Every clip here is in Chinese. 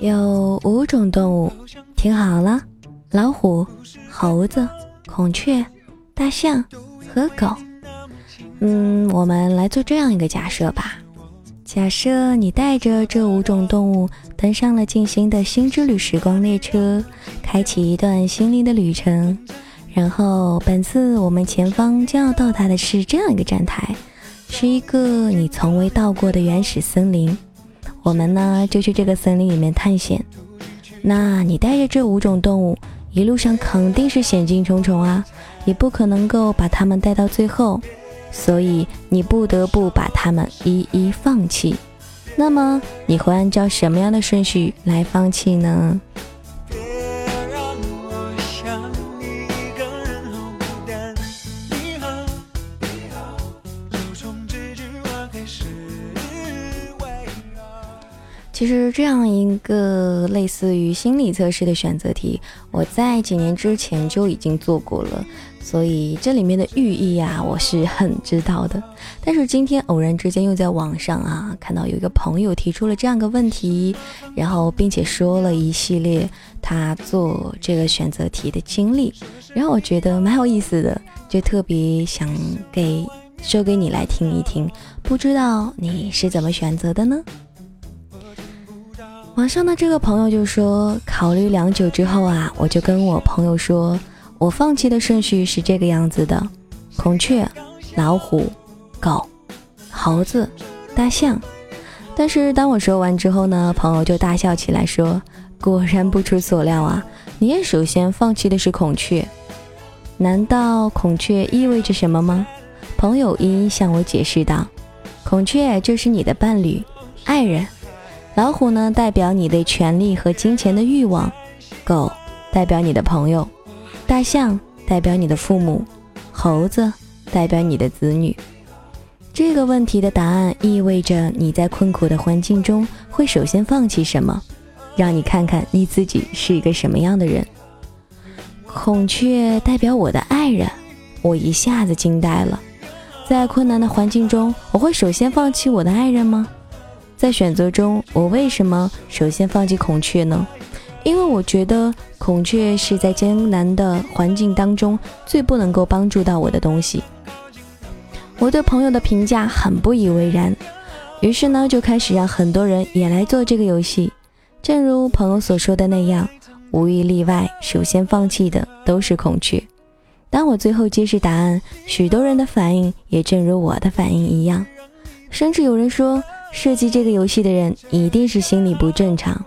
有五种动物，听好了：老虎、猴子、孔雀、大象和狗。嗯，我们来做这样一个假设吧。假设你带着这五种动物登上了进行的心之旅时光列车，开启一段心灵的旅程。然后，本次我们前方将要到达的是这样一个站台，是一个你从未到过的原始森林。我们呢就去这个森林里面探险。那你带着这五种动物，一路上肯定是险境重重啊，你不可能够把它们带到最后。所以你不得不把它们一一放弃。那么你会按照什么样的顺序来放弃呢？其实这样一个类似于心理测试的选择题，我在几年之前就已经做过了。所以这里面的寓意啊，我是很知道的。但是今天偶然之间又在网上啊看到有一个朋友提出了这样个问题，然后并且说了一系列他做这个选择题的经历，然后我觉得蛮有意思的，就特别想给说给你来听一听。不知道你是怎么选择的呢？网上的这个朋友就说，考虑良久之后啊，我就跟我朋友说。我放弃的顺序是这个样子的：孔雀、老虎、狗、猴子、大象。但是当我说完之后呢，朋友就大笑起来，说：“果然不出所料啊，你也首先放弃的是孔雀。难道孔雀意味着什么吗？”朋友一一向我解释道：“孔雀就是你的伴侣、爱人；老虎呢，代表你对权力和金钱的欲望；狗代表你的朋友。”大象代表你的父母，猴子代表你的子女。这个问题的答案意味着你在困苦的环境中会首先放弃什么？让你看看你自己是一个什么样的人。孔雀代表我的爱人，我一下子惊呆了。在困难的环境中，我会首先放弃我的爱人吗？在选择中，我为什么首先放弃孔雀呢？因为我觉得孔雀是在艰难的环境当中最不能够帮助到我的东西。我对朋友的评价很不以为然，于是呢就开始让很多人也来做这个游戏。正如朋友所说的那样，无一例外，首先放弃的都是孔雀。当我最后揭示答案，许多人的反应也正如我的反应一样，甚至有人说，设计这个游戏的人一定是心理不正常。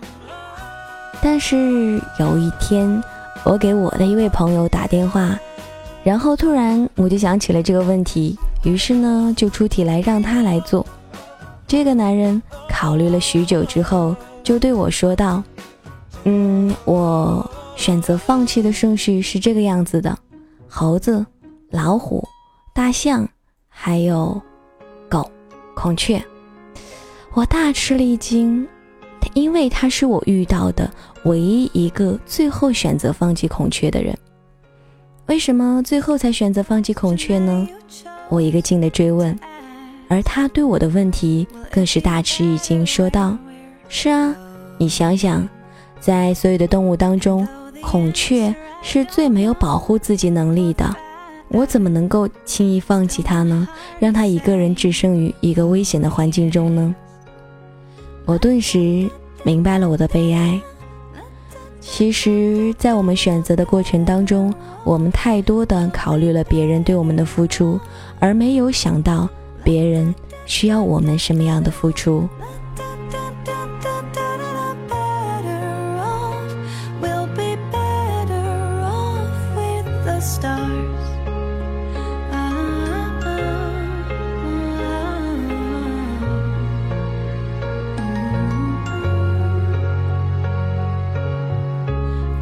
但是有一天，我给我的一位朋友打电话，然后突然我就想起了这个问题，于是呢就出题来让他来做。这个男人考虑了许久之后，就对我说道：“嗯，我选择放弃的顺序是这个样子的：猴子、老虎、大象，还有狗、孔雀。”我大吃了一惊。因为他是我遇到的唯一一个最后选择放弃孔雀的人。为什么最后才选择放弃孔雀呢？我一个劲的追问，而他对我的问题更是大吃一惊，说道：“是啊，你想想，在所有的动物当中，孔雀是最没有保护自己能力的，我怎么能够轻易放弃它呢？让它一个人置身于一个危险的环境中呢？”我顿时。明白了我的悲哀。其实，在我们选择的过程当中，我们太多的考虑了别人对我们的付出，而没有想到别人需要我们什么样的付出。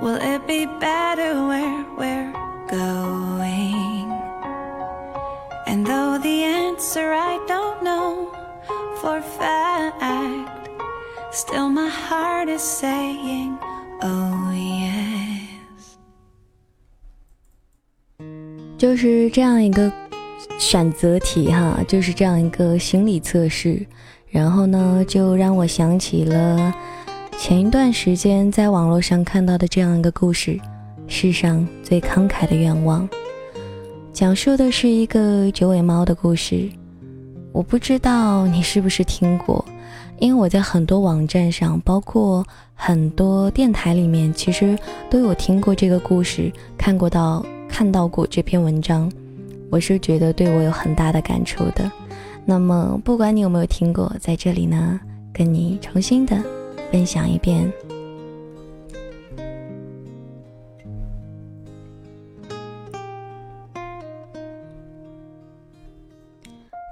Will it be better where we're going? And though the answer I don't know for fact, still my heart is saying, oh yes. 就是这样一个选择题哈，就是这样一个心理测试，然后呢，就让我想起了前一段时间在网络上看到的这样一个故事：世上最慷慨的愿望。讲述的是一个九尾猫的故事。我不知道你是不是听过，因为我在很多网站上，包括很多电台里面，其实都有听过这个故事，看过到看到过这篇文章。我是觉得对我有很大的感触的。那么，不管你有没有听过，在这里呢，跟你重新的分享一遍。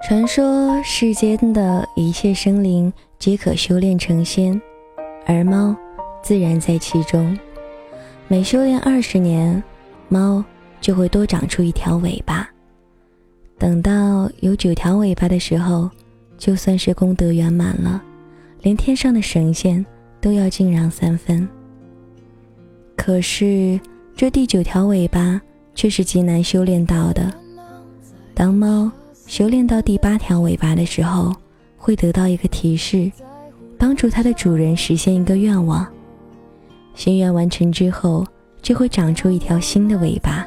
传说世间的一切生灵皆可修炼成仙，而猫自然在其中。每修炼二十年，猫就会多长出一条尾巴。等到有九条尾巴的时候，就算是功德圆满了，连天上的神仙都要敬让三分。可是这第九条尾巴却是极难修炼到的。当猫修炼到第八条尾巴的时候，会得到一个提示，帮助它的主人实现一个愿望。心愿完成之后，就会长出一条新的尾巴，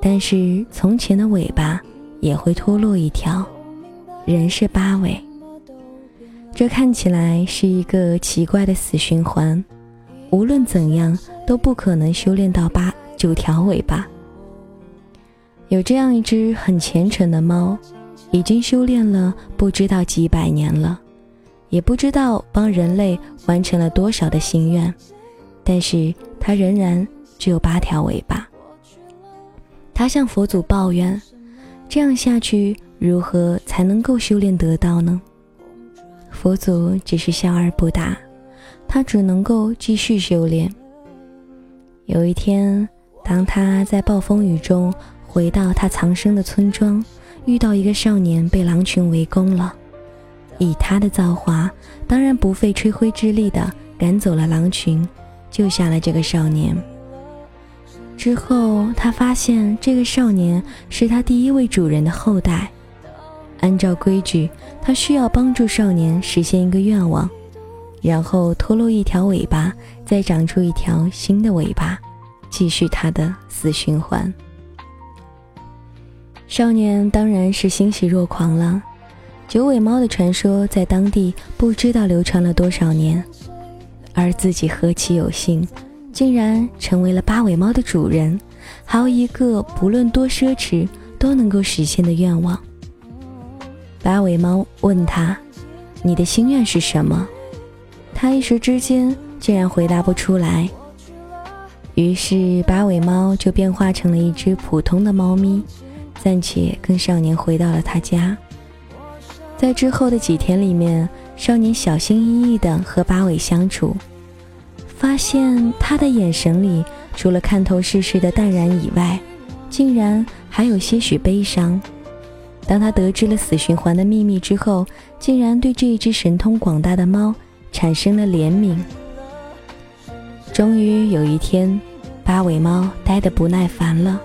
但是从前的尾巴。也会脱落一条，人是八尾，这看起来是一个奇怪的死循环，无论怎样都不可能修炼到八九条尾巴。有这样一只很虔诚的猫，已经修炼了不知道几百年了，也不知道帮人类完成了多少的心愿，但是它仍然只有八条尾巴。它向佛祖抱怨。这样下去，如何才能够修炼得到呢？佛祖只是笑而不答，他只能够继续修炼。有一天，当他在暴风雨中回到他藏身的村庄，遇到一个少年被狼群围攻了。以他的造化，当然不费吹灰之力的赶走了狼群，救下了这个少年。之后，他发现这个少年是他第一位主人的后代。按照规矩，他需要帮助少年实现一个愿望，然后脱落一条尾巴，再长出一条新的尾巴，继续他的死循环。少年当然是欣喜若狂了。九尾猫的传说在当地不知道流传了多少年，而自己何其有幸！竟然成为了八尾猫的主人，还有一个不论多奢侈都能够实现的愿望。八尾猫问他：“你的心愿是什么？”他一时之间竟然回答不出来。于是八尾猫就变化成了一只普通的猫咪，暂且跟少年回到了他家。在之后的几天里面，少年小心翼翼地和八尾相处。发现他的眼神里，除了看透世事的淡然以外，竟然还有些许悲伤。当他得知了死循环的秘密之后，竟然对这一只神通广大的猫产生了怜悯。终于有一天，八尾猫待得不耐烦了，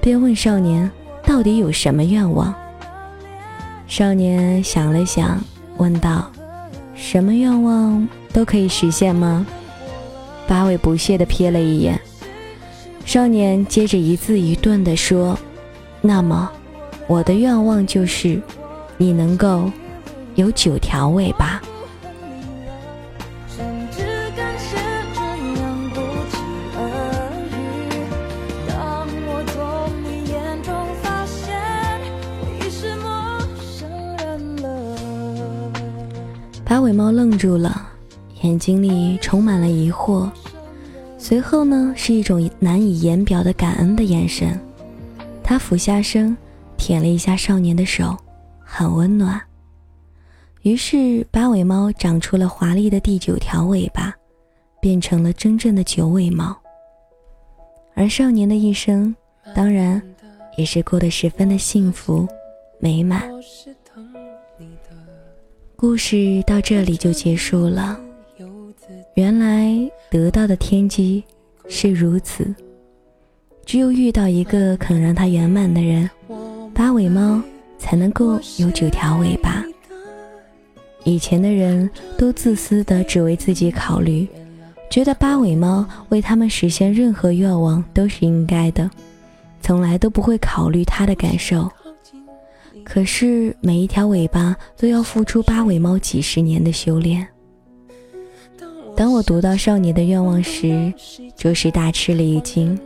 便问少年：“到底有什么愿望？”少年想了想，问道：“什么愿望都可以实现吗？”八尾不屑地瞥了一眼，少年接着一字一顿地说：“那么，我的愿望就是，你能够有九条尾巴。”八尾猫愣住了。眼睛里充满了疑惑，随后呢，是一种难以言表的感恩的眼神。他俯下身，舔了一下少年的手，很温暖。于是八尾猫长出了华丽的第九条尾巴，变成了真正的九尾猫。而少年的一生，当然也是过得十分的幸福美满。故事到这里就结束了。原来得到的天机是如此，只有遇到一个肯让它圆满的人，八尾猫才能够有九条尾巴。以前的人都自私的只为自己考虑，觉得八尾猫为他们实现任何愿望都是应该的，从来都不会考虑他的感受。可是每一条尾巴都要付出八尾猫几十年的修炼。当我读到少年的愿望时，着实大吃了一惊。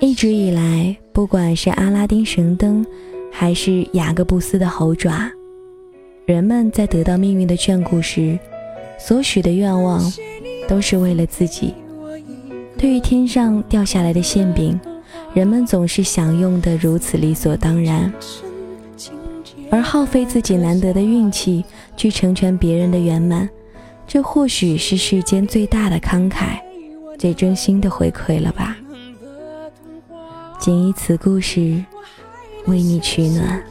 一直以来，不管是阿拉丁神灯，还是雅各布斯的猴爪。人们在得到命运的眷顾时，所许的愿望，都是为了自己。对于天上掉下来的馅饼，人们总是享用的如此理所当然，而耗费自己难得的运气去成全别人的圆满，这或许是世间最大的慷慨，最真心的回馈了吧。仅以此故事，为你取暖。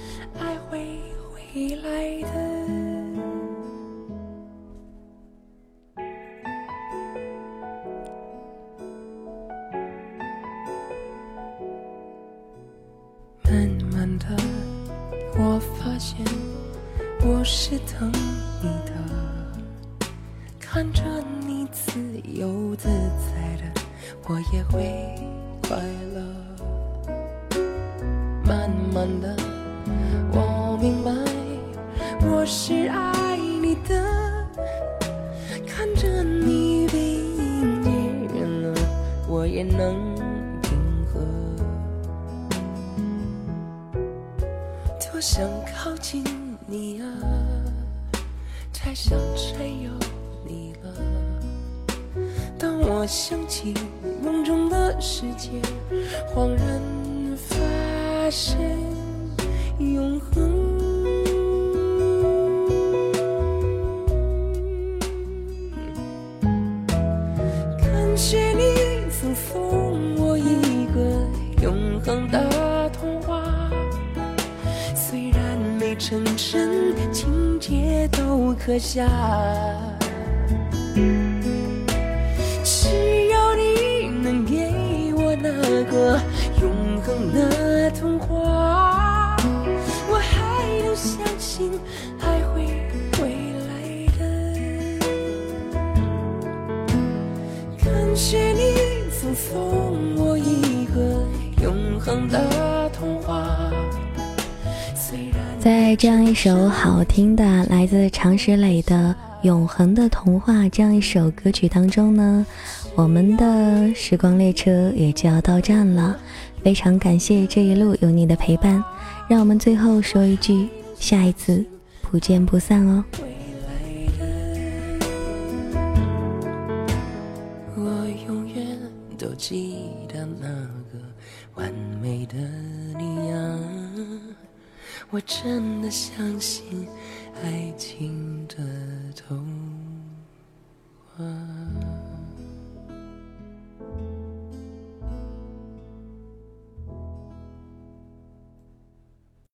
慢慢的我是等你的，看着你自由自在的，我也会快乐。慢慢的，我明白，我是爱你的，看着你背影远了，我也能平和。多想靠近。你啊，太想占有你了。当我想起梦中的世界，恍然发现永恒。感谢你曾送我一个永恒的童话。虽然没成真情节都刻下，谢你曾送我一个永恒的童话。在这样一首好听的来自常石磊的《永恒的童话》这样一首歌曲当中呢，我们的时光列车也就要到站了。非常感谢这一路有你的陪伴，让我们最后说一句：下一次不见不散哦。记得那个完美的你呀。我真的相信爱情的童话。